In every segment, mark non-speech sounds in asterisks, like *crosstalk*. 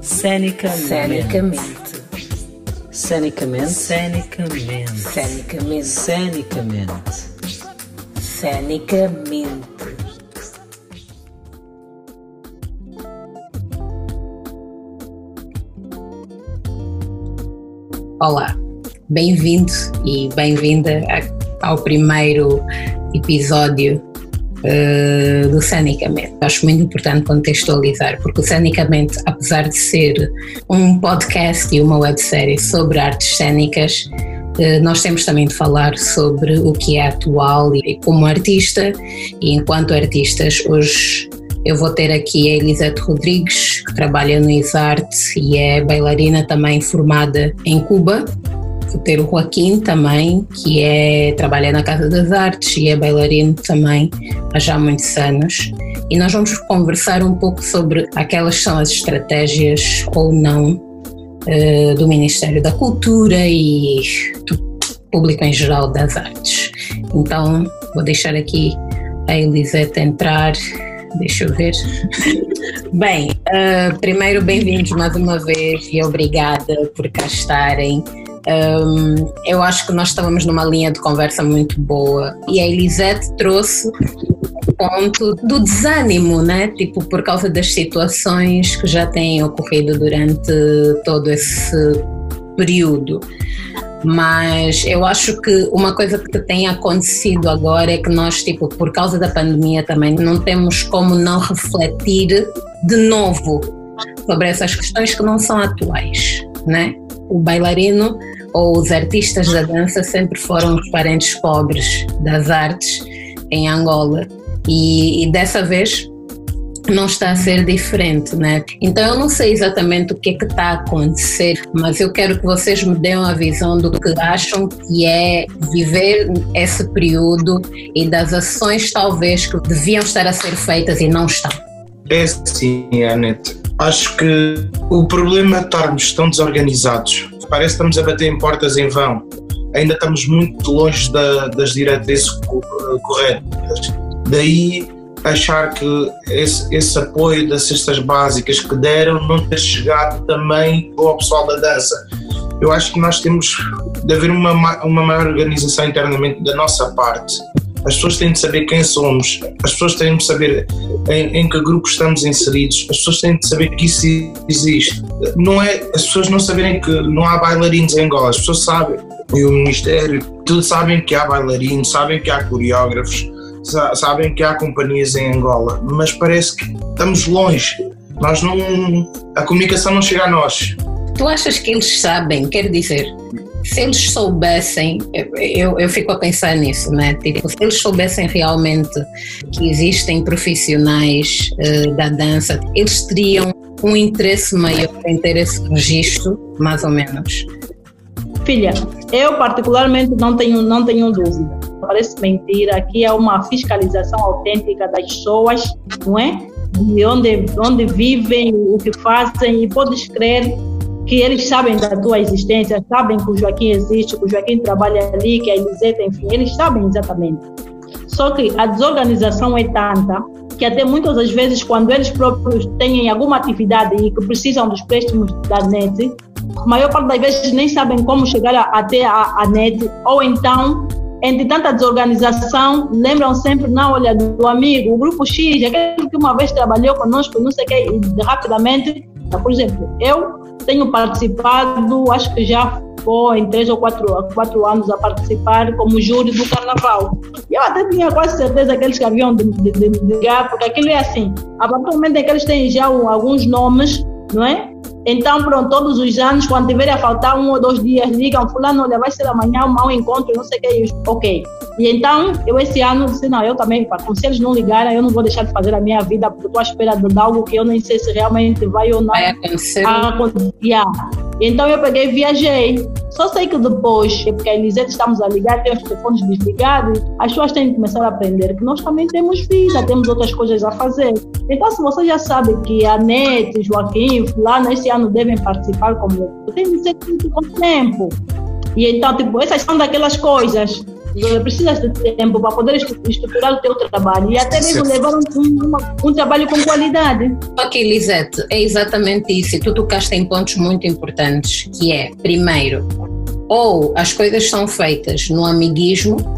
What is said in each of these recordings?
Cenicamente. Cenicamente. Cenicamente. Cenicamente. Cenicamente. Cenicamente. Cenicamente. Olá, bem-vindo e bem-vinda ao primeiro episódio uh, do Cenicamente. Acho muito importante contextualizar, porque o Cenicamente, apesar de ser um podcast e uma websérie sobre artes cênicas, uh, nós temos também de falar sobre o que é atual e como artista e enquanto artistas hoje eu vou ter aqui a Elisete Rodrigues, que trabalha no ISART e é bailarina também formada em Cuba. Ter o Joaquim também, que é, trabalha na Casa das Artes e é bailarino também há já muitos anos. E nós vamos conversar um pouco sobre aquelas são as estratégias ou não uh, do Ministério da Cultura e do público em geral das artes. Então, vou deixar aqui a Elisete entrar Deixa eu ver. *laughs* Bem, uh, primeiro, bem-vindos mais uma vez e obrigada por cá estarem. Um, eu acho que nós estávamos numa linha de conversa muito boa e a Elisete trouxe o ponto do desânimo, né? Tipo, por causa das situações que já têm ocorrido durante todo esse período mas eu acho que uma coisa que tem acontecido agora é que nós, tipo, por causa da pandemia também, não temos como não refletir de novo sobre essas questões que não são atuais, né? O bailarino ou os artistas da dança sempre foram os parentes pobres das artes em Angola e, e dessa vez não está a ser diferente, né? Então eu não sei exatamente o que é que está a acontecer, mas eu quero que vocês me deem a visão do que acham que é viver esse período e das ações talvez que deviam estar a ser feitas e não estão. É sim, Anete. Acho que o problema é estarmos tão desorganizados. Parece que estamos a bater em portas em vão. Ainda estamos muito longe da, das diretrizes corretas. Daí achar que esse, esse, apoio das cestas básicas que deram não ter chegado também ao pessoal da dança. Eu acho que nós temos de haver uma, uma maior organização internamente da nossa parte. As pessoas têm de saber quem somos, as pessoas têm de saber em, em que grupo estamos inseridos, as pessoas têm de saber que isso existe. Não é as pessoas não saberem que não há bailarinos em Angola, as pessoas sabem. E o Ministério, tudo sabem que há bailarinos, sabem que há coreógrafos, sabem que há companhias em Angola, mas parece que estamos longe. Nós não. A comunicação não chega a nós. Tu achas que eles sabem? Quer dizer, se eles soubessem, eu, eu fico a pensar nisso, né? Tipo, se eles soubessem realmente que existem profissionais uh, da dança, eles teriam um interesse maior em ter esse registro, mais ou menos. Filha, eu particularmente não tenho, não tenho dúvida parece mentira, aqui é uma fiscalização autêntica das pessoas, não é? De onde, onde vivem, o que fazem, e podes crer que eles sabem da tua existência, sabem que o Joaquim existe, que o Joaquim trabalha ali, que a Eliseta, enfim, eles sabem exatamente. Só que a desorganização é tanta que até muitas das vezes, quando eles próprios têm alguma atividade e que precisam dos préstimos da NET, a maior parte das vezes nem sabem como chegar até a, a NET, ou então entre tanta desorganização, lembram sempre, não, olha, do amigo, o grupo X, aquele que uma vez trabalhou conosco, não sei o que, e rapidamente, por exemplo, eu tenho participado, acho que já foi em três ou quatro, quatro anos a participar como júri do carnaval. E eu até tinha quase certeza que eles haviam de, de, de, ligar, porque aquilo é assim, a partir do momento em que eles têm já alguns nomes, não é? Então, pronto, todos os anos, quando tiver a faltar um ou dois dias, ligam, fulano, olha, vai ser amanhã um mau encontro, não sei o que, ok. E então, eu esse ano disse, não, eu também, se eles não ligarem, eu não vou deixar de fazer a minha vida, porque estou à espera de algo que eu nem sei se realmente vai ou não vai acontecer. Yeah. Então eu peguei e viajei. Só sei que depois, é porque a Elisete estamos a ligar, tem os telefones desligados, as pessoas têm que começar a aprender que nós também temos vida, temos outras coisas a fazer. Então, se você já sabe que a Nete, Joaquim, Fulano, esse ano devem participar como tem que ser com tempo. E então, tipo, essas são daquelas coisas precisas de tempo para poder estruturar o teu trabalho e até mesmo levar um, um, um trabalho com qualidade. Ok, Lisete, é exatamente isso. E tu tocaste em pontos muito importantes, que é, primeiro, ou as coisas são feitas no amiguismo,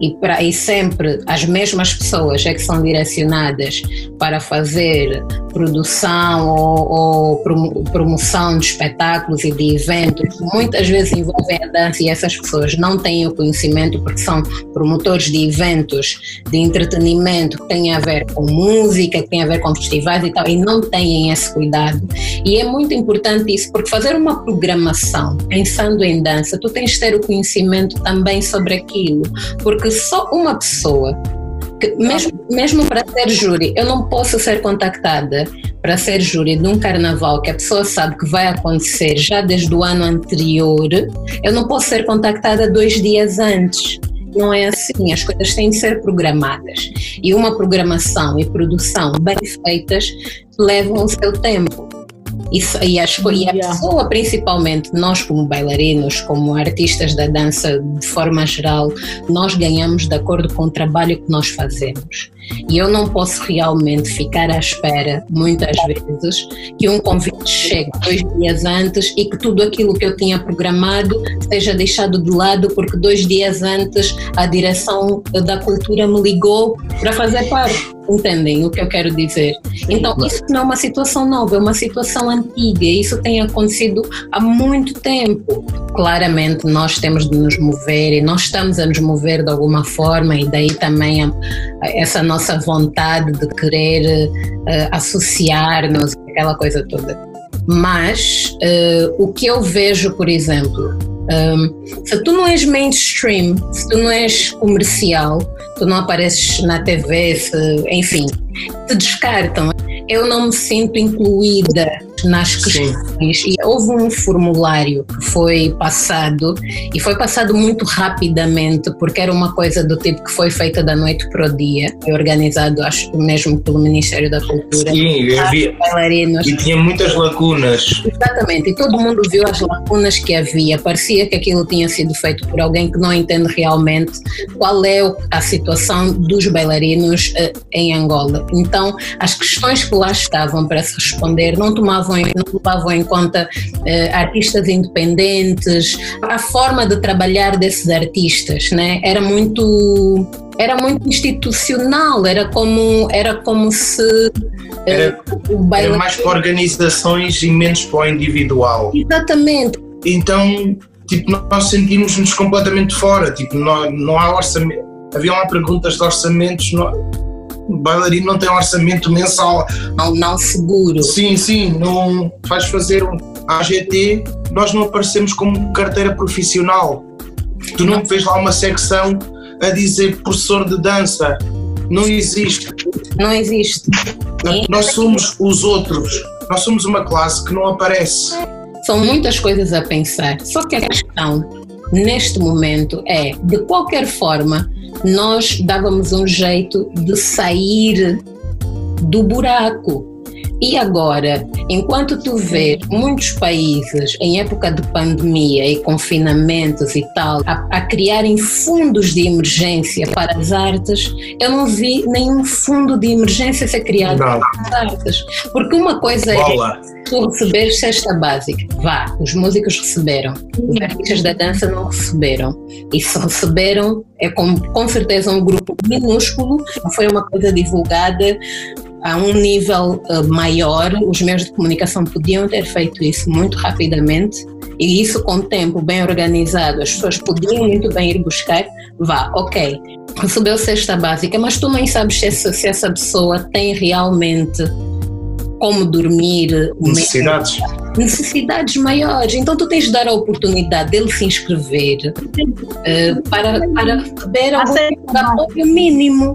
e, para, e sempre as mesmas pessoas é que são direcionadas para fazer produção ou, ou, promoção de espetáculos e de eventos, muitas vezes envolvem a dança e essas pessoas não têm o conhecimento porque são promotores de eventos de entretenimento que têm a ver com música, que têm a ver com festivais e tal, e não têm esse cuidado. E é muito importante isso, porque fazer uma programação pensando em dança, tu tens de ter o conhecimento também sobre aquilo, porque porque só uma pessoa, que mesmo, mesmo para ser júri, eu não posso ser contactada para ser júri de um carnaval que a pessoa sabe que vai acontecer já desde o ano anterior, eu não posso ser contactada dois dias antes. Não é assim, as coisas têm de ser programadas. E uma programação e produção bem feitas levam o seu tempo. Isso, e, a, e a pessoa, principalmente, nós como bailarinos, como artistas da dança de forma geral, nós ganhamos de acordo com o trabalho que nós fazemos. E eu não posso realmente ficar à espera, muitas vezes, que um convite chegue dois dias antes e que tudo aquilo que eu tinha programado seja deixado de lado porque dois dias antes a direção da cultura me ligou para fazer parte. Entendem o que eu quero dizer? Então, isso não é uma situação nova, é uma situação antiga. Isso tem acontecido há muito tempo. Claramente, nós temos de nos mover e nós estamos a nos mover de alguma forma, e daí também essa nossa vontade de querer uh, associar-nos, aquela coisa toda. Mas uh, o que eu vejo, por exemplo, um, se tu não és mainstream, se tu não és comercial, tu não apareces na TV, se, enfim, te descartam. Eu não me sinto incluída nas questões. Sim. E houve um formulário que foi passado e foi passado muito rapidamente, porque era uma coisa do tipo que foi feita da noite para o dia, organizado, acho mesmo pelo Ministério da Cultura. Sim. E tinha muitas lacunas. Exatamente, e todo mundo viu as lacunas que havia. Parecia que aquilo tinha sido feito por alguém que não entende realmente qual é a situação dos bailarinos uh, em Angola. Então, as questões que lá estavam para se responder não tomavam levavam em, não levavam em conta uh, artistas independentes, a forma de trabalhar desses artistas, né? Era muito era muito institucional, era como era como se uh, era, era mais para organizações e menos para o individual. Exatamente. Então, tipo, nós sentimos-nos completamente fora, tipo, não, não há orçamento. Havia lá perguntas de orçamentos, não, bailarino não tem um orçamento mensal. Não, não seguro. Sim, sim, não faz fazer um AGT, nós não aparecemos como carteira profissional. Tu não, não vês lá uma secção a dizer professor de dança. Não existe. Não existe. Nós somos os outros. Nós somos uma classe que não aparece. São muitas coisas a pensar. Só que a questão neste momento é, de qualquer forma, nós dávamos um jeito de sair do buraco. E agora, enquanto tu vês muitos países em época de pandemia e confinamentos e tal, a, a, criarem fundos de emergência para as artes, eu não vi nenhum fundo de emergência ser criado não. para as artes. Porque uma coisa é Bola. é tu receber cesta básica, vá, os músicos receberam, os artistas da dança não receberam. E se receberam, é com, com certeza um grupo minúsculo, não foi uma coisa divulgada a um nível uh, maior, os meios de comunicação podiam ter feito isso muito rapidamente e isso com o tempo bem organizado, as pessoas podiam muito bem ir buscar, vá, ok, recebeu cesta básica, mas tu nem sabes se essa, se essa pessoa tem realmente como dormir. Necessidades. Necessidades maiores. Então tu tens de dar a oportunidade dele se inscrever uh, para, para receber o apoio mínimo.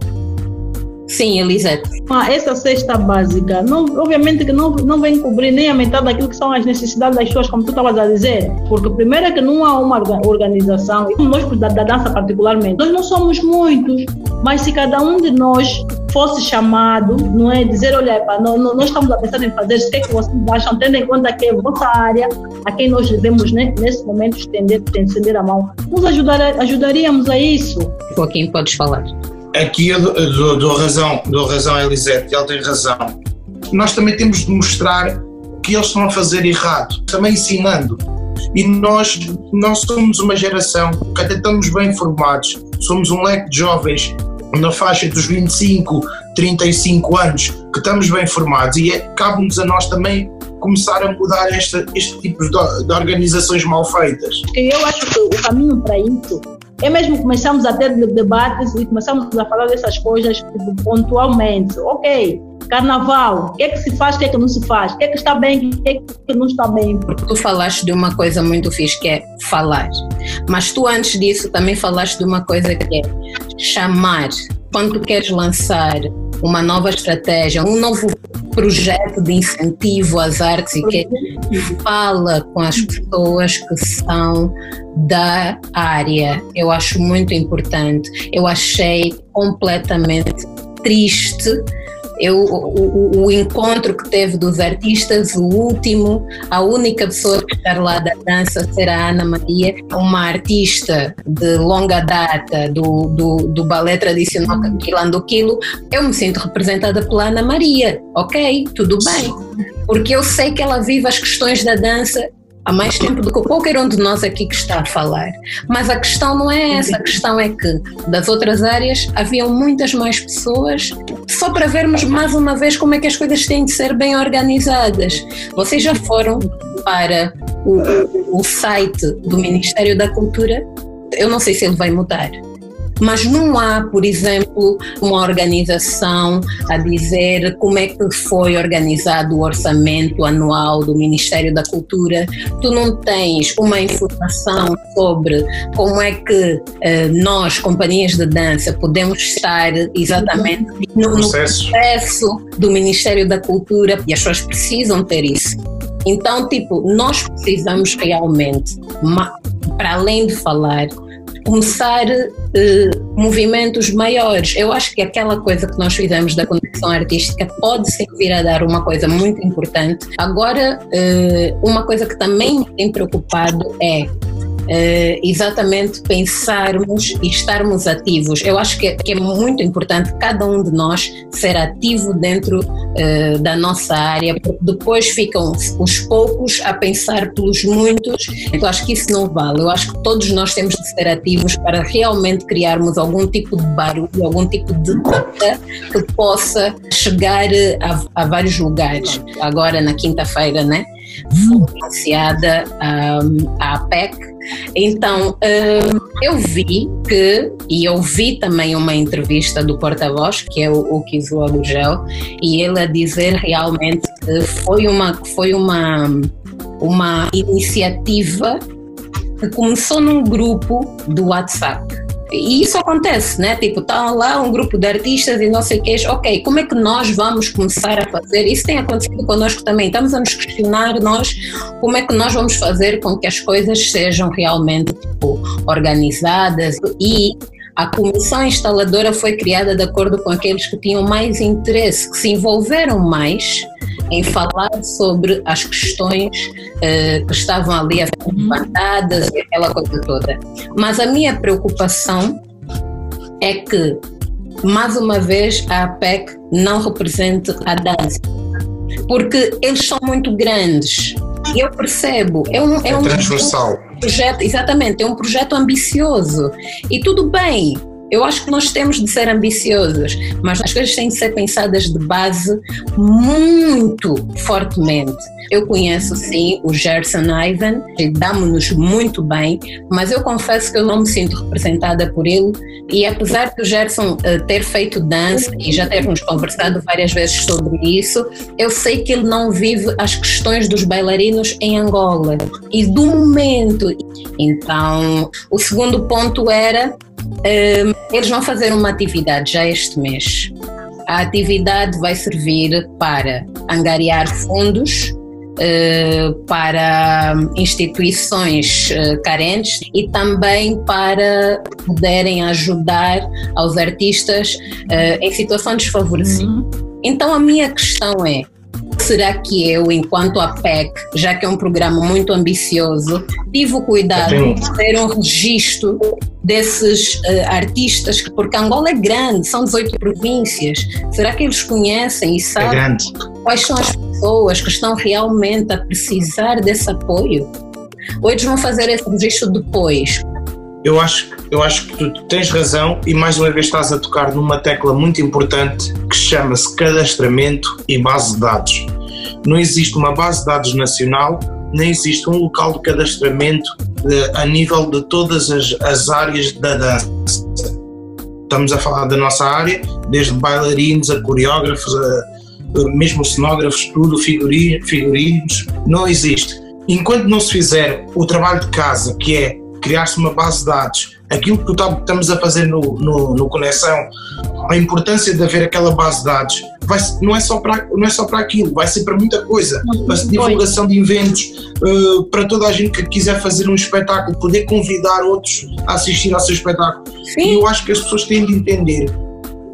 Sim, Elisete. Ah, essa cesta básica, não, obviamente que não, não vem cobrir nem a metade daquilo que são as necessidades das pessoas, como tu estavas a dizer. Porque primeiro é que não há uma organização, nós da, da dança particularmente, nós não somos muitos, mas se cada um de nós fosse chamado, não é dizer, olha, pá, nós, nós estamos a pensar em fazer, sei que vocês acham, tendo em conta que é a vossa área, a quem nós devemos né, nesse momento estender, estender a mão, nos ajudar, ajudaríamos a isso. Joaquim, podes falar. Aqui eu dou, dou razão, dou razão a Elisete, ela tem razão. Nós também temos de mostrar que eles estão a fazer errado, também ensinando. E nós, nós somos uma geração que até estamos bem informados, somos um leque de jovens na faixa dos 25, 35 anos, que estamos bem formados e é, cabe-nos a nós também começar a mudar esta, este tipo de, de organizações mal feitas. Eu acho que o caminho para isso é mesmo começamos a ter debates e começamos a falar dessas coisas pontualmente. Ok, carnaval, o que é que se faz, o que é que não se faz, o que é que está bem, o que é que não está bem. Tu falaste de uma coisa muito fixe que é falar, mas tu antes disso também falaste de uma coisa que é chamar. Quando queres lançar uma nova estratégia, um novo projeto de incentivo às artes e que fala com as pessoas que são da área. Eu acho muito importante. Eu achei completamente triste eu, o, o, encontro que teve dos artistas, o último, a única pessoa que está lá da dança será a Ana Maria, uma artista de longa data do, do, do balé tradicional Quilando Quilo. Eu me sinto representada pela Ana Maria, ok, tudo bem. Porque eu sei que ela vive as questões da dança há mais tempo do que qualquer um de nós aqui que está a falar. Mas a questão não é essa, a questão é que das outras áreas haviam muitas mais pessoas, só para vermos mais uma vez como é que as coisas têm de ser bem organizadas. Vocês já foram para o, o site do Ministério da Cultura? Eu não sei se ele vai mudar mas não há, por exemplo, uma organização a dizer como é que foi organizado o orçamento anual do Ministério da Cultura. Tu não tens uma informação sobre como é que eh, nós, companhias de dança, podemos estar exatamente no, no processo do Ministério da Cultura e as pessoas precisam ter isso. Então, tipo, nós precisamos realmente, para além de falar, começar uh, movimentos maiores. Eu acho que aquela coisa que nós fizemos da conexão artística pode servir a dar uma coisa muito importante. Agora, uh, uma coisa que também me tem preocupado é Uh, exatamente pensarmos e estarmos ativos. Eu acho que, que, é muito importante cada um de nós ser ativo dentro uh, da nossa área, porque depois ficam os poucos a pensar pelos muitos. Então acho que isso não vale. Eu acho que todos nós temos de ser ativos para realmente criarmos algum tipo de barulho, algum tipo de luta que possa chegar a, a vários lugares. Agora na quinta-feira, né? Foi anunciada um, a APEC então, hum, eu vi que, e eu vi também uma entrevista do porta-voz, que é o, o Kizua Gugel, e ele a dizer realmente que foi uma, foi uma, uma iniciativa que começou num grupo do WhatsApp e isso acontece, né? Tipo, tá lá um grupo de artistas e não sei o que, ok, como é que nós vamos começar a fazer? Isso tem acontecido connosco também. Estamos a nos questionar nós como é que nós vamos fazer com que as coisas sejam realmente tipo, organizadas e a comissão instaladora foi criada de acordo com aqueles que tinham mais interesse, que se envolveram mais em falar sobre as questões uh, que estavam ali a ser levantadas e aquela coisa toda. Mas a minha preocupação é que, mais uma vez, a APEC não represente a dança, porque eles são muito grandes. Eu percebo, é um, é, é um transversal. projeto, exatamente, é um projeto ambicioso. E tudo bem, eu acho que nós temos de ser ambiciosos, mas as coisas têm de ser pensadas de base muito fortemente. Eu conheço sim o Gerson Ivan, damos-nos muito bem, mas eu confesso que eu não me sinto representada por ele. E apesar de o Gerson uh, ter feito dança e já termos conversado várias vezes sobre isso, eu sei que ele não vive as questões dos bailarinos em Angola e do momento. Então, o segundo ponto era eles vão fazer uma atividade já este mês a atividade vai servir para angariar fundos eh, para instituições eh, carentes e também para poderem ajudar aos artistas eh, em situações desfavorecidas. Uhum. Então a minha questão é, será que eu, enquanto APEC, já que é um programa muito ambicioso, tive o cuidado de ter um registro desses uh, artistas, porque Angola é grande, são 18 províncias. Será que eles conhecem e é sabem é quais são as pessoas que estão realmente a precisar desse apoio? Ou eles vão fazer esse registro depois? Eu acho, eu acho que tu tens razão e mais uma vez estás a tocar numa tecla muito importante que chama-se cadastramento e base de dados. Não existe uma base de dados nacional, nem existe um local de cadastramento de, a nível de todas as, as áreas da dança. Estamos a falar da nossa área, desde bailarinos a coreógrafos, a, mesmo cenógrafos, tudo, figurinos, não existe. Enquanto não se fizer o trabalho de casa, que é criar-se uma base de dados, aquilo que estamos a fazer no, no, no, Conexão, a importância de haver aquela base de dados, vai, não, é só para, não é só para aquilo, vai ser para muita coisa, para divulgação de eventos, uh, para toda a gente que quiser fazer um espetáculo, poder convidar outros a assistir ao seu espetáculo. Sim. E eu acho que as pessoas têm de entender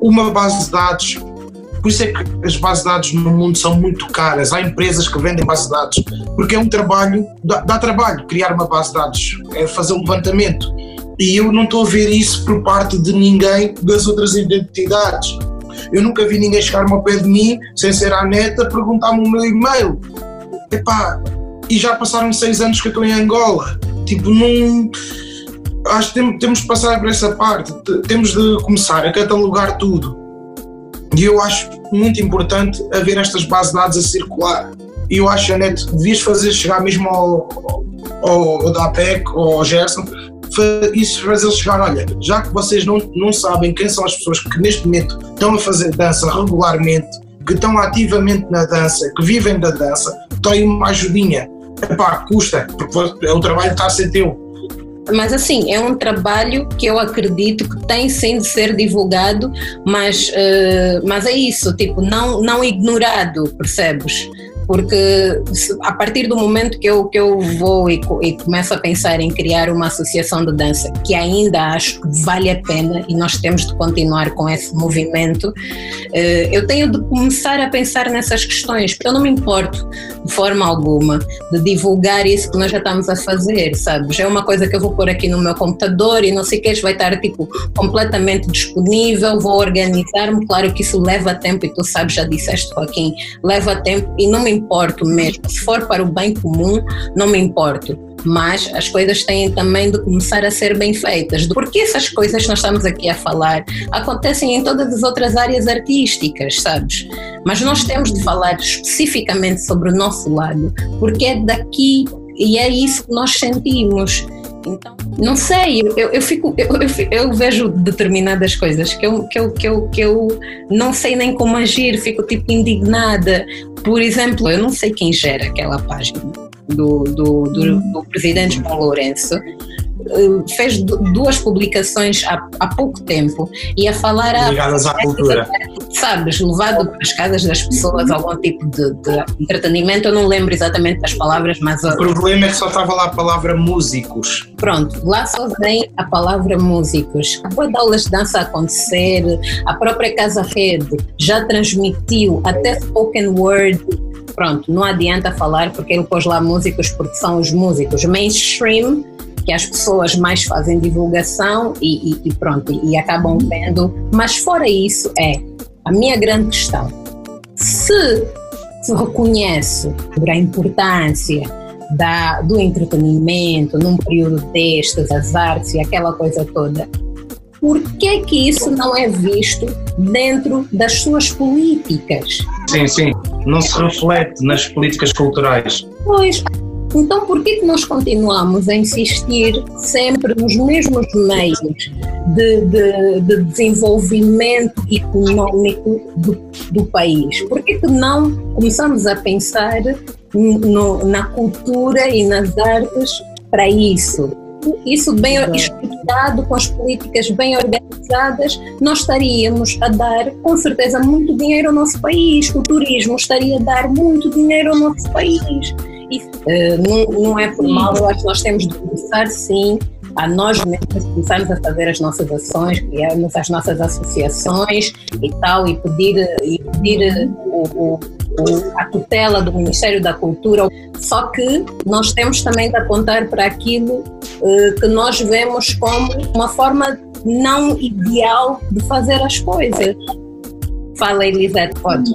uma base de dados por isso é que as bases de dados no mundo são muito caras. Há empresas que vendem bases de dados, porque é um trabalho, dá, dá trabalho criar uma base de dados, é fazer um levantamento. E eu não estou a ver isso por parte de ninguém das outras identidades. Eu nunca vi ninguém chegar-me ao pé de mim, sem ser a neta, perguntar-me o meu e-mail. Epá, e já passaram seis anos que eu estou em Angola. Tipo, não. Acho que temos de passar por essa parte. Temos de começar a catalogar tudo e eu acho muito importante haver estas bases de dados a circular. E eu acho, Anete, devias fazer chegar mesmo ao, ao, ao da APEC ou ao Gerson, isso fazer chegar, olha, já que vocês não, não sabem quem são as pessoas que neste momento estão a fazer dança regularmente, que estão ativamente na dança, que vivem da dança, têm uma ajudinha. Epá, custa, porque é o trabalho está a ser teu mas assim, é um trabalho que eu acredito que tem sim de ser divulgado, mas, uh, mas é isso, tipo, não, não ignorado, percebes? Porque a partir do momento que eu, que eu vou e, e, começo a pensar em criar uma associação de dança, que ainda acho que vale a pena e nós temos de continuar com esse movimento, eh, eu tenho de começar a pensar nessas questões, porque eu não me importo de forma alguma de divulgar isso que nós já estamos a fazer, sabes? É uma coisa que eu vou pôr aqui no meu computador e não sei o que, vai estar tipo completamente disponível, vou organizar-me, claro que isso leva tempo e tu sabes, já disseste Joaquim, leva tempo e não me importo mesmo. Se for para o bem comum, não me importo. Mas as coisas têm também de começar a ser bem feitas. Porque essas coisas que nós estamos aqui a falar acontecem em todas as outras áreas artísticas, sabes? Mas nós temos de falar especificamente sobre o nosso lado, porque é daqui e é isso que nós sentimos. Então, não sei, eu, eu, fico, eu, eu, eu, vejo determinadas coisas que eu, que, eu, que, eu, que eu não sei nem como agir, fico tipo indignada. Por exemplo, eu não sei quem gera aquela página do, do, do, do presidente João Lourenço, fez duas publicações há, há pouco tempo e a falar a, ligadas à cultura. sabes, levado para as casas das pessoas algum tipo de, de, entretenimento. Eu não lembro exatamente das palavras mas o problema é que só estava lá a palavra músicos. pronto, lá só vem a palavra músicos. Depois da aulas de dança acontecer a própria Casa Rede já transmitiu até spoken word. Pronto, não adianta falar porque ele pôs lá músicos porque são os músicos. Mainstream que as pessoas mais fazem divulgação e, e, e pronto, e, acabam vendo. Mas fora isso, é a minha grande questão. Se se reconhece a importância da, do entretenimento num período destes, as artes e aquela coisa toda, por que que isso não é visto dentro das suas políticas? Sim, sim, não se reflete nas políticas culturais. Pois, então, por que, que nós continuamos a insistir sempre nos mesmos meios de, de, de desenvolvimento econômico do, do, país? Por que, que não começamos a pensar no, na cultura e nas artes para isso? isso bem estruturado, com as políticas bem organizadas, nós estaríamos a dar, com certeza, muito dinheiro ao nosso país. O turismo estaria a dar muito dinheiro ao nosso país. Uh, não, não é por mal, eu acho que nós temos de começar, sim, a nós mesmos começarmos a fazer as nossas ações, criarmos as nossas associações e tal, e pedir, e pedir o, o, a tutela do Ministério da Cultura. Só que nós temos também de apontar para aquilo uh, que nós vemos como uma forma não ideal de fazer as coisas. Fala, Elisete, pode.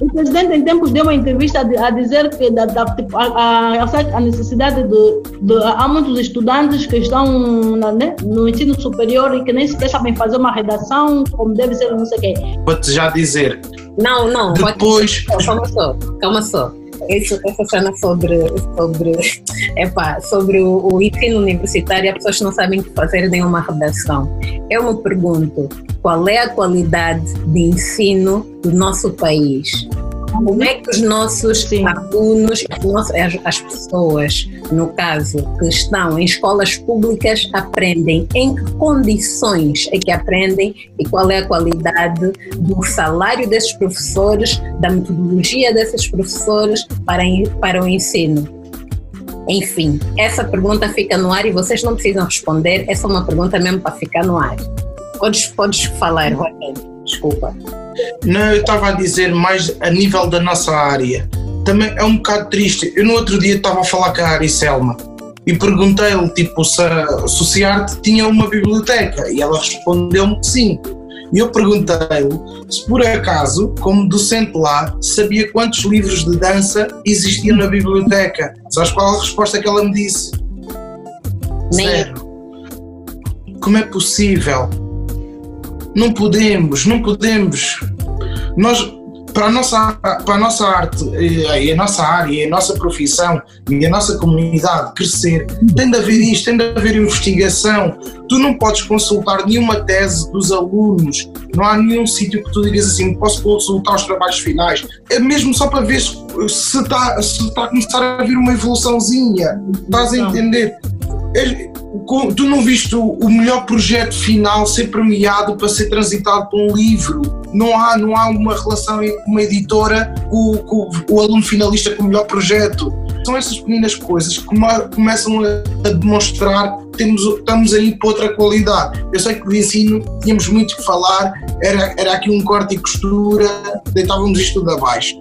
O presidente, em tempos, deu uma entrevista a dizer que da, da, tipo, a, a, a, necessidade de, de, Há muitos estudantes que estão na, né, no ensino superior e que nem sequer sabem fazer uma redação, como deve ser, não sei o quê. Vou-te já dizer. Não, não. Depois. Pode... Calma só, calma só. Isso, essa cena sobre, sobre, epa, sobre o, o ensino universitário, as pessoas não sabem fazer nenhuma redação. Eu me pergunto, qual é a qualidade de ensino do nosso país? Como é que os nossos Sim. alunos, as, as pessoas, no caso, que estão em escolas públicas, aprendem? Em que condições é que aprendem e qual é a qualidade do salário desses professores, da metodologia desses professores para, para o ensino? Enfim, essa pergunta fica no ar e vocês não precisam responder, essa é uma pergunta mesmo para ficar no ar. Podes, podes falar, Rogério, desculpa. Não, eu estava a dizer mais a nível da nossa área. Também é um bocado triste. Eu no outro dia estava a falar com a Ari Selma e perguntei-lhe tipo, se, se o CIART tinha uma biblioteca e ela respondeu-me que sim. E eu perguntei-lhe se por acaso, como docente lá, sabia quantos livros de dança existiam na biblioteca. Sabes qual a resposta que ela me disse? Nem. Zero. Como é possível? Não podemos, não podemos. Nós, para a nossa, para a nossa arte, e a nossa área, e a nossa profissão e a nossa comunidade crescer, tem de haver isto, tem de haver investigação. Tu não podes consultar nenhuma tese dos alunos, não há nenhum sítio que tu digas assim, posso consultar os trabalhos finais. É mesmo só para ver se está, se está a começar a haver uma evoluçãozinha. Estás a entender? Tu não viste o melhor projeto final ser premiado para ser transitado por um livro? Não há, não há uma relação com uma editora com, com, o aluno finalista com o melhor projeto. São essas pequenas coisas que começam a, demonstrar que temos, estamos aí para outra qualidade. Eu sei que de ensino tínhamos muito que falar, era, era aqui um corte e costura, deitávamos isto tudo abaixo.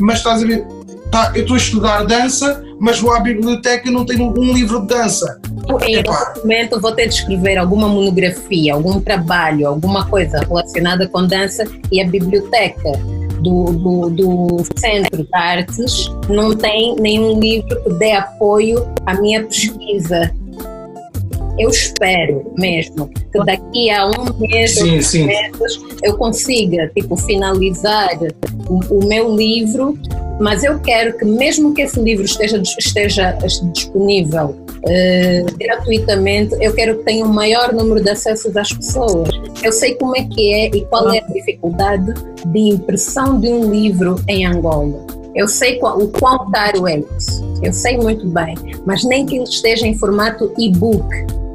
Mas estás a ver, tá, eu estou a estudar dança, mas vou à biblioteca e não tenho um livro de dança. Em algum momento vou ter de escrever alguma monografia, algum trabalho, alguma coisa relacionada com dança e a biblioteca do, do, do Centro de Artes não tem nenhum livro que dê apoio à minha pesquisa. Eu espero mesmo que daqui a um mês sim, sim. meses eu consiga tipo finalizar o, o meu livro mas eu quero que mesmo que esse livro esteja, esteja disponível uh, gratuitamente, eu quero que tenha um maior número de acessos às pessoas. Eu sei como é que é e qual é a dificuldade de impressão de um livro em Angola. Eu sei o quão caro é isso. Eu sei muito bem, mas nem que ele esteja em formato e-book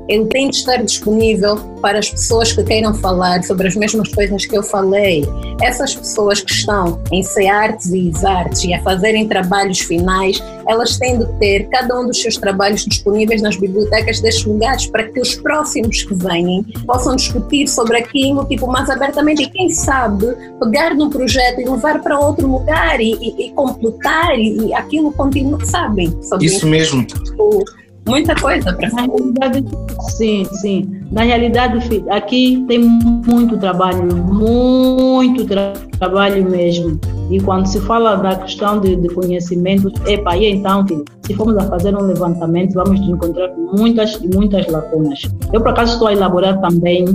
ele tem de estar disponível para as pessoas que queiram falar sobre as mesmas coisas que eu falei. Essas pessoas que estão em C-Artes e ISARTES e a fazerem trabalhos finais, elas têm de ter cada um dos seus trabalhos disponíveis nas bibliotecas destes lugares para que os próximos que venham possam discutir sobre aquilo tipo, mais abertamente e quem sabe pegar num projeto e levar para outro lugar e, e, e completar e, e aquilo continua, sabem? Isso mesmo. O, muita coisa para fazer. Sim, sim. Na realidade, aqui tem muito trabalho, muito tra trabalho mesmo. E quando se fala da questão de, de conhecimento, epa, e então, filho, se formos a fazer um levantamento, vamos encontrar muitas muitas lacunas. Eu, por acaso, estou a elaborar também,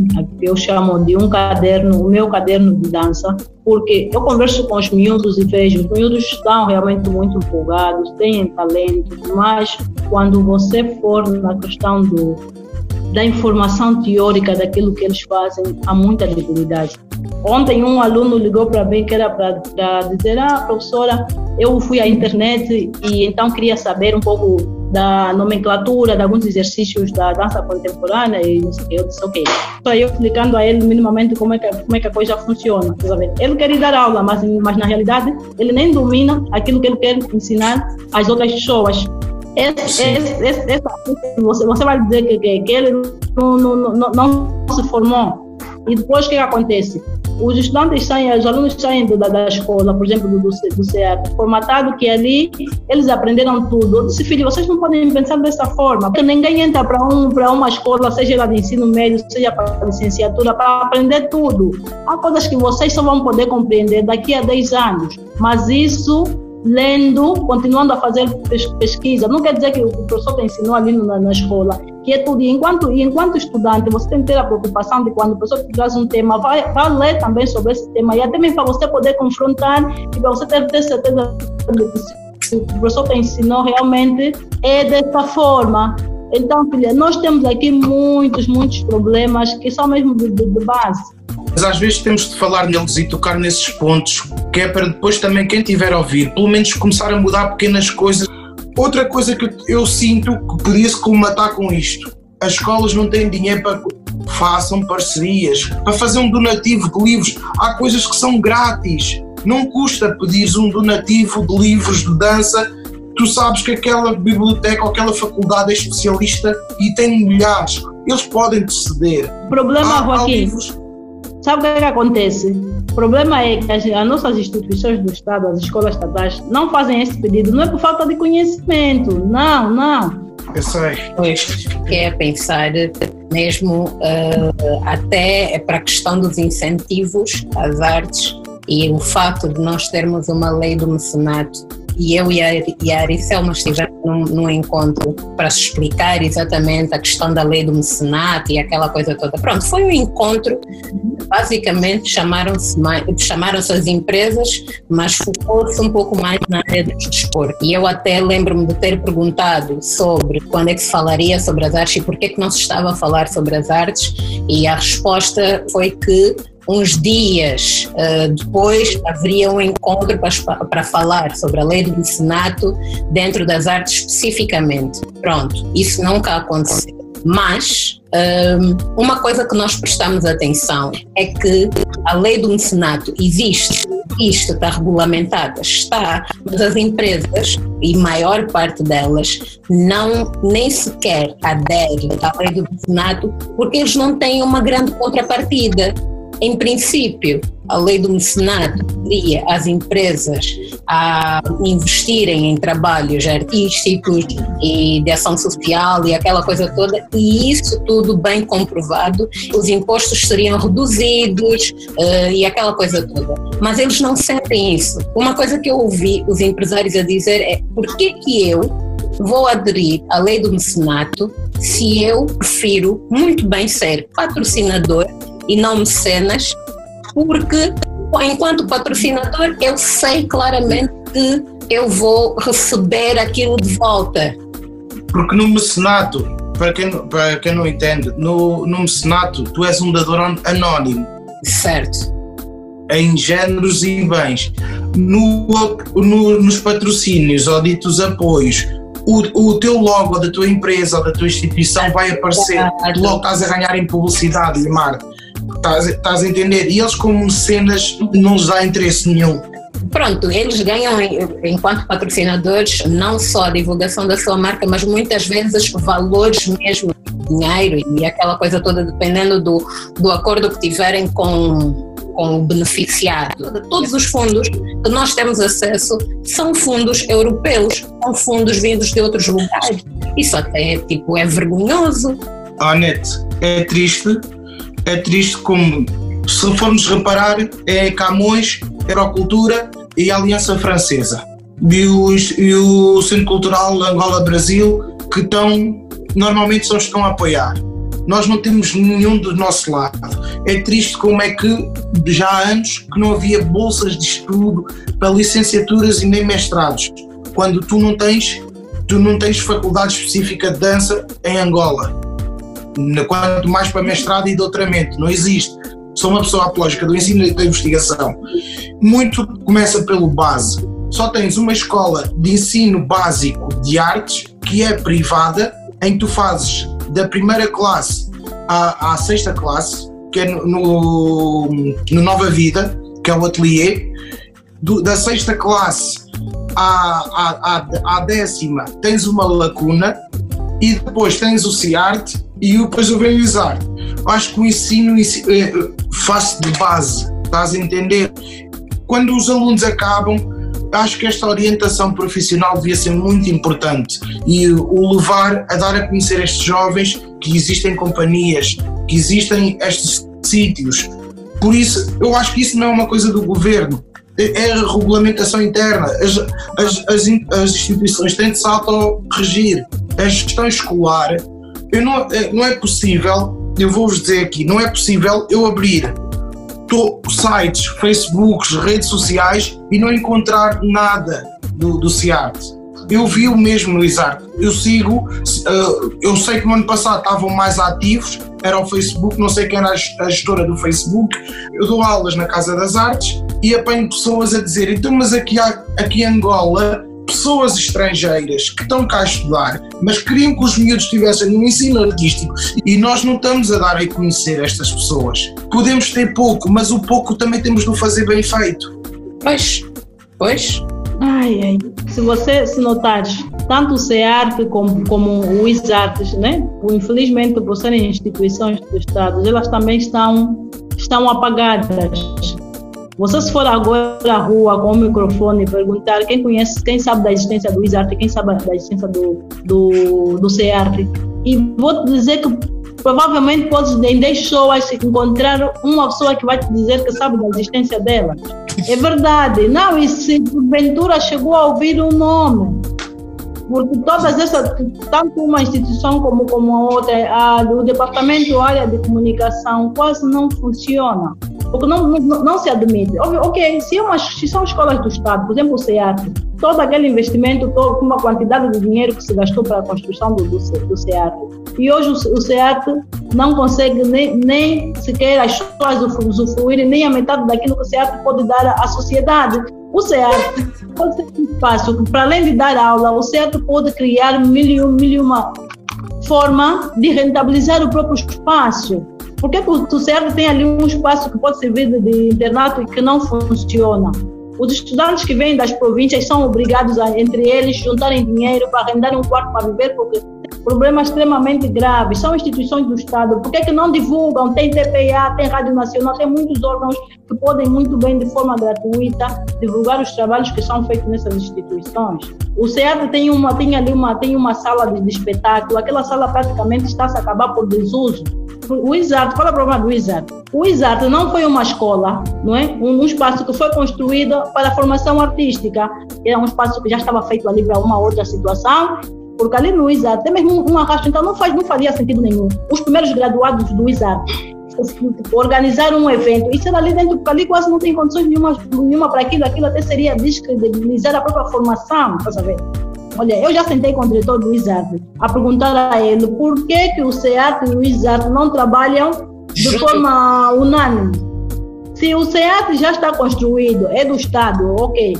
eu chamo de um caderno, o meu caderno de dança, porque eu converso com os miúdos e vejo, os miúdos estão realmente muito empolgados, têm talento, mas quando você for na questão do, da informação teórica daquilo que eles fazem, há muita dificuldade. Ontem um aluno ligou para mim que era para dizer, ah, professora, eu fui à internet e então queria saber um pouco da nomenclatura de alguns exercícios da dança contemporânea e não sei o que. Eu disse, ok. Só eu explicando a ele minimamente como é que, como é que a coisa funciona. Ele quer ir dar aula, mas, mas na realidade ele nem domina aquilo que ele quer ensinar às outras pessoas. Esse, esse, esse, você, você vai dizer que, que, que ele não, não, não, não se formou. E depois o que, acontece? os estudantes saem, os alunos saem da, da escola, por exemplo, do, do, do formatado que ali eles aprenderam tudo. Eu disse, filho, vocês não podem pensar dessa forma, porque ninguém entra para um, uma escola, seja ela de ensino médio, seja para licenciatura, para aprender tudo. Há coisas que vocês só vão poder compreender daqui a 10 anos, mas isso lendo, continuando a fazer pesquisa. Não quer dizer que o professor te ensinou ali na, na escola, que é tudo. E enquanto, e enquanto estudante, você tem que ter a preocupação de quando o professor te traz um tema, vai, vai ler também sobre esse tema, e até mesmo para você poder confrontar e para você ter, ter certeza de que o professor te ensinou realmente é dessa forma. Então, filha, nós temos aqui muitos, muitos problemas que são mesmo de, de, de base. Mas às vezes temos de falar neles e tocar nesses pontos, que é para depois também quem tiver a ouvir, pelo menos começar a mudar pequenas coisas. Outra coisa que eu sinto que podia-se colmatar com isto: as escolas não têm dinheiro para façam parcerias, para fazer um donativo de livros. Há coisas que são grátis. Não custa pedir um donativo de livros de dança. Tu sabes que aquela biblioteca ou aquela faculdade é especialista e tem milhares. Eles podem te ceder. Problema, há, Joaquim, há Sabe o que, é que acontece? O problema é que as, as, nossas instituições do Estado, as escolas estatais, não fazem esse pedido. Não é por falta de conhecimento. Não, não. Eu sei. Pois, fiquei a pensar mesmo uh, até para a questão dos incentivos às artes e o fato de nós termos uma lei do mecenato e eu e a, e a Aricelma estivemos num, num, encontro para se explicar exatamente a questão da lei do mecenato e aquela coisa toda. Pronto, foi um encontro, basicamente chamaram-se chamaram as empresas, mas focou-se um pouco mais na área do desporto. E eu até lembro-me de ter perguntado sobre quando é que se falaria sobre as artes e por que é que não se estava a falar sobre as artes, e a resposta foi que uns dias uh, depois haveria um encontro para, para falar sobre a lei do mecenato dentro das artes especificamente. Pronto, isso nunca aconteceu. Mas um, ehm, uma coisa que nós prestamos atenção é que a lei do mecenato existe, isto está regulamentado, está, mas as empresas, e maior parte delas, não nem sequer aderem à lei do mecenato porque eles não têm uma grande contrapartida em princípio, a lei do mecenato teria as empresas a investirem em trabalhos artísticos e de ação social e aquela coisa toda, e isso tudo bem comprovado, os impostos seriam reduzidos uh, e aquela coisa toda. Mas eles não sentem isso. Uma coisa que eu ouvi os empresários a dizer é: por que que eu vou aderir à lei do mecenato se eu prefiro muito bem ser patrocinador e não mecenas, porque enquanto patrocinador eu sei claramente que eu vou receber aquilo de volta. Porque no mecenato, para quem, para quem não entende, no, no mecenato tu és um dador anónimo. Certo. Em géneros e bens. No, no, nos patrocínios ou ditos apoios, o, o teu logo da tua empresa ou da tua instituição vai aparecer, logo estás a ganhar em publicidade e marketing. Estás, a entender? E eles, como cenas, não lhes dá interesse nenhum. Pronto, eles ganham, enquanto patrocinadores, não só a divulgação da sua marca, mas muitas vezes valores mesmo, dinheiro e aquela coisa toda, dependendo do, do acordo que tiverem com, com o beneficiário. Todos os fundos que nós temos acesso são fundos europeus, são fundos vindos de outros lugares. Isso até tipo, é vergonhoso. Anete, é triste é triste como, se formos reparar, é Camões, Aerocultura e Aliança Francesa. E o, e o Centro Cultural Angola-Brasil, que estão, normalmente só estão a apoiar. Nós não temos nenhum do nosso lado. É triste como é que já há anos que não havia bolsas de estudo para licenciaturas e nem mestrados. Quando tu não tens, tu não tens faculdade específica de dança em Angola quanto mais para mestrado e doutoramento, não existe. Sou uma pessoa apológica do ensino e da investigação. Muito começa pelo base. Só tens uma escola de ensino básico de artes que é privada, em que tu fazes da primeira classe à, à sexta classe, que é no, no, no Nova Vida, que é o ateliê, do- da sexta classe à, à, à, à décima tens uma lacuna e depois tens o CIART e depois o Benizar. Acho que o ensino ensi- eh, faz de base, estás a entender? Quando os alunos acabam, acho que esta orientação profissional devia ser muito importante e o levar a dar a conhecer estes jovens que existem companhias, que existem estes sítios. Por isso, eu acho que isso não é uma coisa do governo, é a regulamentação interna. As, as, as, as instituições têm de se auto-regir. A gestão escolar, eu não, é- não é possível, eu vou-vos dizer aqui, não é possível eu abrir sites, Facebooks, redes sociais e não encontrar nada do, do CIART. Eu vi o mesmo no ISART. Eu sigo, eh, eu sei que no ano passado estavam mais ativos, era o Facebook, não sei quem era a gest- a gestora do Facebook. Eu dou aulas na Casa das Artes e apanho pessoas a dizer: então, mas aqui, aqui em Angola, pessoas estrangeiras que estão cá a estudar, mas queriam que os miúdos estivessem no ensino artístico e nós não estamos a dar a conhecer estas pessoas. Podemos ter pouco, mas o pouco também temos de o fazer bem feito. Pois, pois. Ai, ai. Se você se notares, tanto o CEART como, como o ISARTES, né? O, infelizmente, por serem instituições do Estado, elas também estão, estão apagadas. Você se for agora à rua com o microfone e perguntar quem conhece, quem sabe da existência do ISART, quem sabe da existência do, do, do e vou te dizer que provavelmente podes em 10 pessoas encontrar uma pessoa que vai te dizer que sabe da existência dela. É verdade. Não, e se porventura chegou a ouvir um nome, porque todas essas, tanto uma instituição como, como a outra, a, o departamento área de comunicação quase não funciona. Porque não, não, não se admite. Ok, se, é uma, se são escolas do Estado, por exemplo, o SEAT, todo aquele investimento, todo, uma quantidade de dinheiro que se gastou para a construção do, do, do SEAT, e hoje o, SEAT não consegue nem, nem sequer as pessoas usufruírem nem a metade daquilo que o SEAT pode dar à sociedade. O SEAT pode ser um espaço que, para além de dar aula, o SEAT pode criar mil e uma forma de rentabilizar o próprio espaço. Porque o SEAT tem ali um espaço que pode servir de, de internato e que não funciona. Os estudantes que vêm das províncias são obrigados a, entre eles, juntarem dinheiro para arrendar um quarto para viver, porque problemas extremamente graves, são instituições do Estado, por que, que não divulgam? Tem TPA, tem Rádio Nacional, tem muitos órgãos que podem muito bem, de forma gratuita, divulgar os trabalhos que são feitos nessas instituições. O SEAT tem, uma, tem ali uma, tem uma sala de, de espetáculo, aquela sala praticamente está a acabar por desuso. O ISAT, qual é o problema do ISAT? O ISAT não foi uma escola, não é? Um, um espaço que foi construído para a formação artística, era um espaço que já estava feito ali para uma outra situação, porque ali no ISAT, até mesmo um arrasto, então não, faz, não fazia sentido nenhum. Os primeiros graduados do ISAT organizaram um evento, isso era ali dentro, porque ali quase não tem condições nenhuma, nenhuma para aquilo, aquilo até seria descredibilizar a própria formação, para saber. Olha, eu já sentei com o diretor do ISAT a perguntar a ele por que, que o SEAT e o ISAT não trabalham de forma unânime. Se o SEAT já está construído, é do Estado, ok.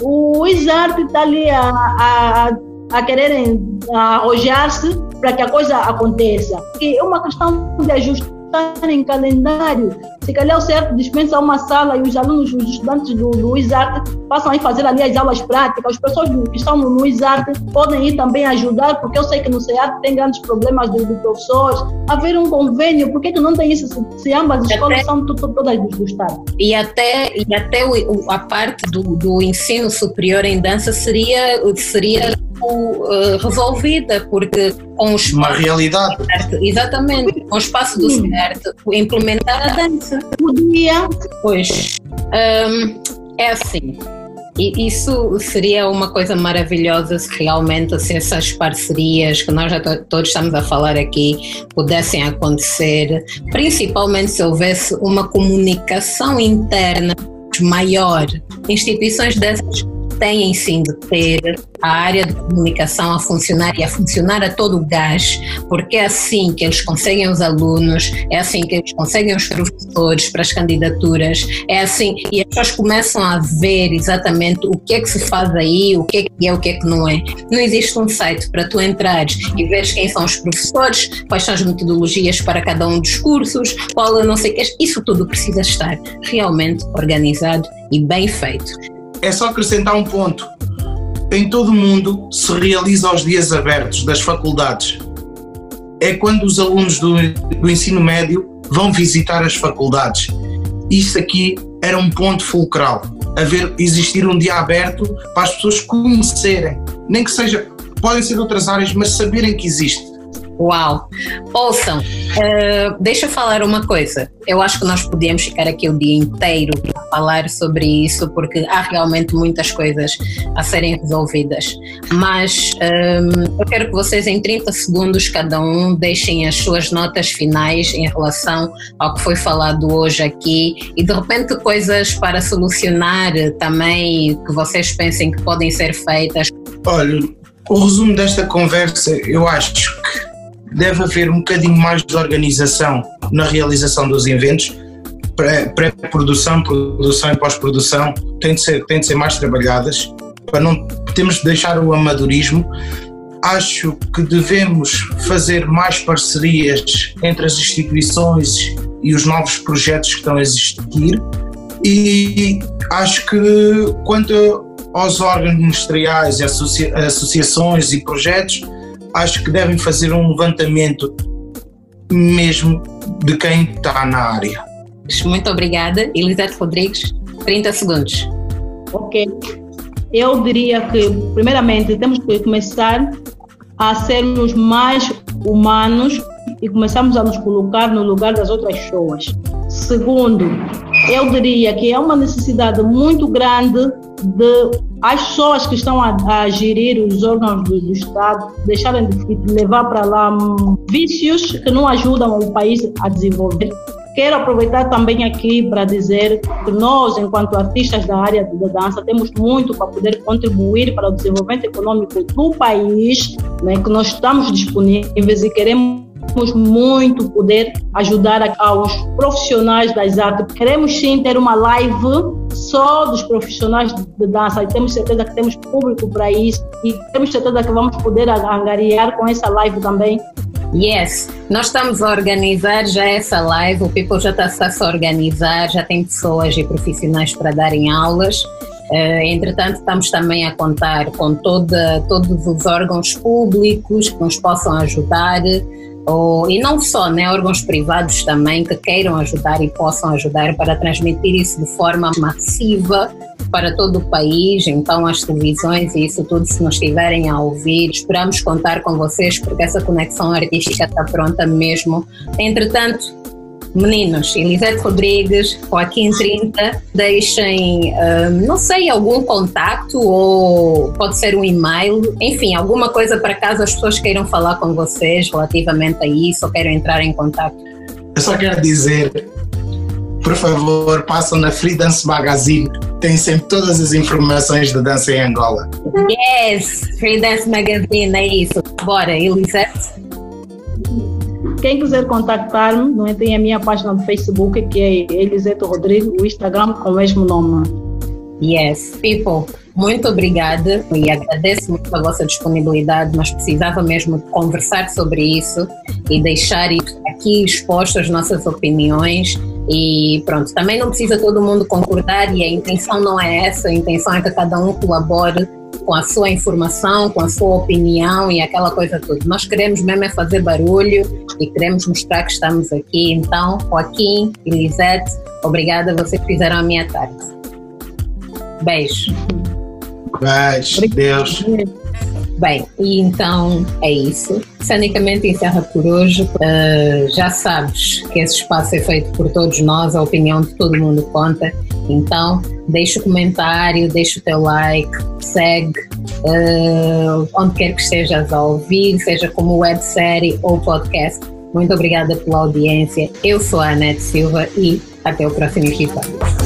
O ISAT está ali a, a, a querer arrojar-se para que a coisa aconteça. Porque é uma questão de ajustar em calendário. Se calhar o certo dispensa uma sala e os alunos, os estudantes do, do ISART passam a ir fazer ali as aulas práticas. As pessoas que estão no, no ISART podem ir também ajudar, porque eu sei que no SEAT tem grandes problemas de, de professores. Haver um convênio, por que, que não tem isso se, se ambas as escolas são to, to, todas do, do Estado? E até, e até o, o, a parte do, do ensino superior em dança seria, seria uh, resolvida, porque com os Uma realidade. certo, exatamente, com o espaço do certo, implementar a dança. Podia, Pois, hum, é assim. E isso seria uma coisa maravilhosa se realmente se essas parcerias que nós já to- todos estamos a falar aqui pudessem acontecer, principalmente se houvesse uma comunicação interna maior. Instituições dessas têm sim de ter a área de comunicação a funcionar e a funcionar a todo o gás, porque é assim que eles conseguem os alunos, é assim que eles conseguem os professores para as candidaturas, é assim, e as pessoas começam a ver exatamente o que é que se faz aí, o que é que é, o que é que não é. Não existe um site para tu entrares e veres quem são os professores, quais são as metodologias para cada um dos cursos, qual não sei o que, isso tudo precisa estar realmente organizado e bem feito. É só acrescentar um ponto. Em todo o mundo se realiza os dias abertos das faculdades. É quando os alunos do, do ensino médio vão visitar as faculdades. Isto aqui era um ponto fulcral. Haver, existir um dia aberto para as pessoas conhecerem, nem que seja, podem ser de outras áreas, mas saberem que existe. Uau! Ouçam, uh, deixa eu falar uma coisa. Eu acho que nós podíamos ficar aqui o dia inteiro a falar sobre isso, porque há realmente muitas coisas a serem resolvidas. Mas ehm, eu quero que vocês, em 30 segundos, cada um, deixem as suas notas finais em relação ao que foi falado hoje aqui e, de repente, coisas para solucionar também que vocês pensem que podem ser feitas. Olha, o resumo desta conversa, eu acho que deve haver um bocadinho mais de organização na realização dos eventos. Pré-produção, produção e pós-produção têm de, ser, têm de ser mais trabalhadas para não temos de deixar o amadorismo. Acho que devemos fazer mais parcerias entre as instituições e os novos projetos que estão a existir. E acho que quanto aos órgãos ministeriais, associa associações e projetos, acho que devem fazer um levantamento mesmo de quem está na área. Muito obrigada. Elisete Rodrigues, 30 segundos. Ok. Eu diria que, primeiramente, temos que começar a sermos mais humanos e começarmos a nos colocar no lugar das outras pessoas. Segundo, eu diria que é uma necessidade muito grande de as pessoas que estão a, a gerir os órgãos do, do, Estado deixarem de levar para lá hum, vícios que não ajudam o país a desenvolver. Quero aproveitar também aqui para dizer que nós, enquanto artistas da área da dança, temos muito para poder contribuir para o desenvolvimento econômico do país, né, que nós estamos disponíveis e queremos queremos muito poder ajudar aos profissionais das artes. Queremos sim ter uma live só dos profissionais de dança e temos certeza que temos público para isso e temos certeza que vamos poder angariar com essa live também Yes, nós estamos a organizar já essa live, o People já está, -se a organizar, já tem pessoas e profissionais para darem aulas. Uh, entretanto, estamos também a contar com toda, todos os órgãos públicos que nos possam ajudar ou, e não só, né, órgãos privados também que queiram ajudar e possam ajudar para transmitir isso de forma massiva para todo o país, então as televisões e isso tudo, se nos estiverem a ouvir, esperamos contar com vocês porque essa conexão artística está pronta mesmo. Entretanto, Meninos, Elisete Rodrigues, Joaquim 30, deixem, uh, não sei, algum contato ou pode ser um e-mail, enfim, alguma coisa para caso as pessoas queiram falar com vocês relativamente a isso ou queiram entrar em contato. Eu só quero dizer, por favor, passam na Free Dance Magazine, tem sempre todas as informações de dança em Angola. Yes, Free Dance Magazine, é isso. Bora, Elisete. Quem quiser contactar-me, não é? tem a minha página do Facebook, que é Eliseto Rodrigo, o Instagram com o mesmo nome. Yes, people, muito obrigada e agradeço muito a vossa disponibilidade. Nós precisava mesmo conversar sobre isso e deixar aqui exposto as nossas opiniões. E pronto, também não precisa todo mundo concordar e a intenção não é essa, a intenção é que cada um colabore com a sua informação, com a sua opinião e aquela coisa toda. Nós queremos mesmo é fazer barulho e queremos mostrar que estamos aqui. Então, Joaquim e Lisete, obrigada, vocês fizeram a minha tarde. Beijo. Beijo, Deus. Bem, e então é isso. Sanicamente encerra por hoje. Uh, já sabes que esse espaço é feito por todos nós, a opinião de todo mundo conta. Então, deixa o comentário, deixa o teu like, segue uh, onde quer que estejas a ouvir, seja como websérie ou podcast. Muito obrigada pela audiência. Eu sou a Anete Silva e até o próximo episódio.